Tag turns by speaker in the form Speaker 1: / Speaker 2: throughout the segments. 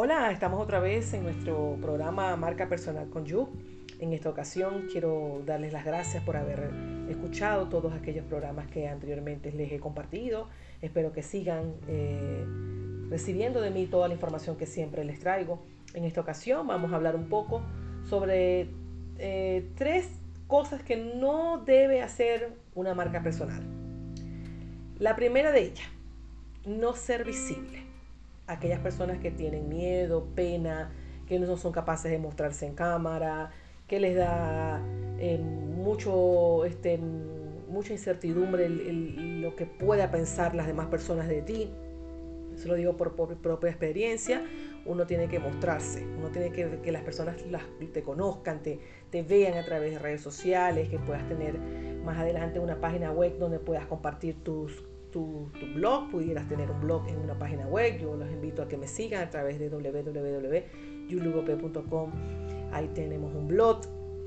Speaker 1: Hola, estamos otra vez en nuestro programa Marca Personal con You. En esta ocasión quiero darles las gracias por haber escuchado todos aquellos programas que anteriormente les he compartido. Espero que sigan eh, recibiendo de mí toda la información que siempre les traigo. En esta ocasión vamos a hablar un poco sobre eh, tres cosas que no debe hacer una marca personal. La primera de ellas, no ser visible aquellas personas que tienen miedo, pena, que no son capaces de mostrarse en cámara, que les da eh, mucho, este, mucha incertidumbre lo que pueda pensar las demás personas de ti. Eso lo digo por, propia experiencia. Uno tiene que mostrarse, uno tiene que que las personas te conozcan, te, te vean a través de redes sociales, que puedas tener más adelante una página web donde puedas compartir tus tu, blog, pudieras tener un blog en una página web. Yo los invito a que me sigan a través de www.yulugope.com. Ahí tenemos un blog.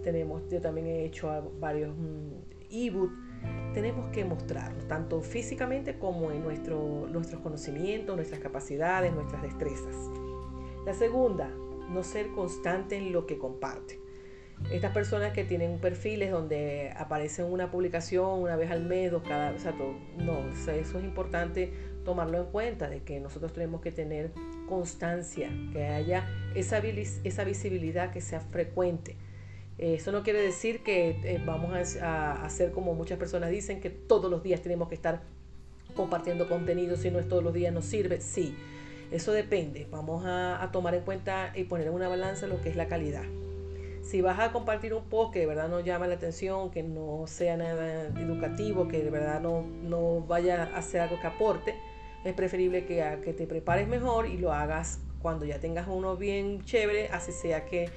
Speaker 1: Tenemos, yo también he hecho varios mm, ebooks. Tenemos que mostrarnos, tanto físicamente como en nuestro, nuestros conocimientos, nuestras capacidades, nuestras destrezas. La segunda, no ser constante en lo que comparte. Estas personas que tienen perfiles donde aparece una publicación una vez al mes, o cada, o sea, no, eso es importante tomarlo en cuenta, de que nosotros tenemos que tener constancia, que haya esa, visibilidad que sea frecuente. Eso no quiere decir que eh, vamos a, hacer como muchas personas dicen, que todos los días tenemos que estar compartiendo contenido, si no es todos los días nos sirve. Sí, eso depende. Vamos a tomar en cuenta y poner en una balanza lo que es la calidad. Si vas a compartir un post que de verdad no llama la atención, que no sea nada educativo, que de verdad no, no vaya a hacer algo que aporte, es preferible que, que te prepares mejor y lo hagas cuando ya tengas uno bien chévere, así sea que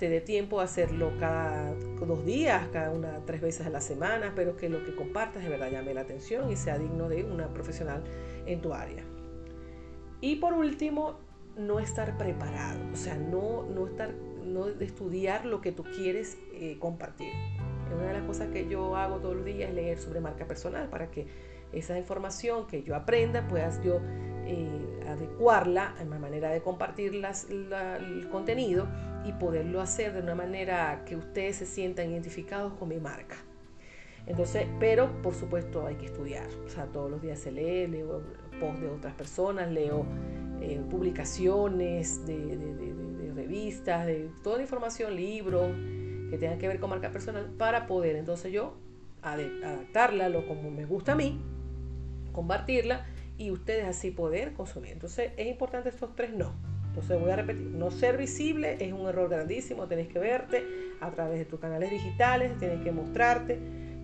Speaker 1: te dé tiempo a hacerlo cada dos días, cada una, tres veces a la semana, pero que lo que compartas de verdad llame la atención y sea digno de una profesional en tu área. Y por último, no estar preparado, o sea, no, no estar no estudiar lo que tú quieres eh, compartir. Una de las cosas que yo hago todos los días es leer sobre marca personal para que esa información que yo aprenda puedas yo eh, adecuarla a mi manera de compartir el contenido y poderlo hacer de una manera que ustedes se sientan identificados con mi marca. Entonces, pero por supuesto hay que estudiar. O sea, todos los días se lee, leo posts de otras personas, leo eh, publicaciones de revistas, de toda la información, libros que tengan que ver con marca personal para poder entonces yo adaptarla lo como me gusta a mí, compartirla y ustedes así poder consumir. Entonces es importante estos tres no. Entonces voy a repetir, no ser visible es un error grandísimo, tenés que verte a través de tus canales digitales, tienes que mostrarte,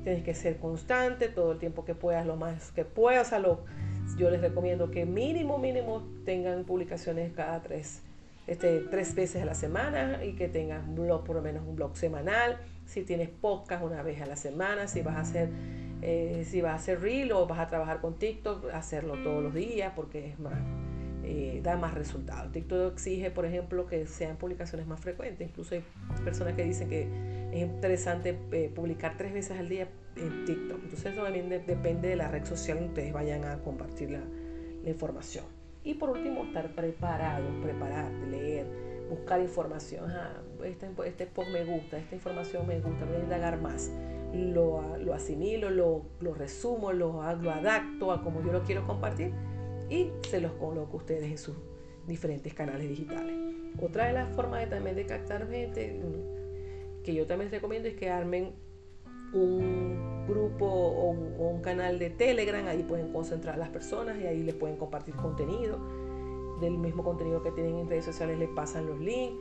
Speaker 1: tienes que ser constante todo el tiempo que puedas, lo más que puedas. O yo les recomiendo que mínimo, mínimo tengan publicaciones cada tres este, tres veces a la semana y que tengas un blog, por lo menos un blog semanal. Si tienes podcast una vez a la semana, si vas a hacer, eh, si vas a hacer reel o vas a trabajar con TikTok, hacerlo todos los días porque es más, eh, da más resultados. TikTok exige, por ejemplo, que sean publicaciones más frecuentes. Incluso hay personas que dicen que es interesante eh, publicar tres veces al día en TikTok. Entonces eso también depende de la red social donde ustedes vayan a compartir la información. Y por último, estar preparado, prepararte, leer, buscar información. este, este post me gusta, esta información me gusta, voy a indagar más. Lo, lo asimilo, lo, lo resumo, lo, lo adapto a como yo lo quiero compartir y se los coloco ustedes en sus diferentes canales digitales. Otra de las formas de, también de captar gente que yo también recomiendo es que armen un grupo o un, canal de Telegram, ahí pueden concentrar a las personas y ahí les pueden compartir contenido. Del mismo contenido que tienen en redes sociales les pasan los links.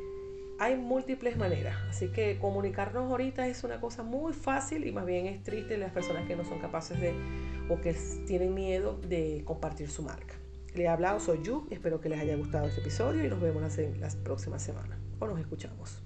Speaker 1: Hay múltiples maneras, así que comunicarnos ahorita es una cosa muy fácil y más bien es triste las personas que no son capaces de o que tienen miedo de compartir su marca. Les he hablado, soy Yu, espero que les haya gustado este episodio y nos vemos la, la próxima semana o nos escuchamos.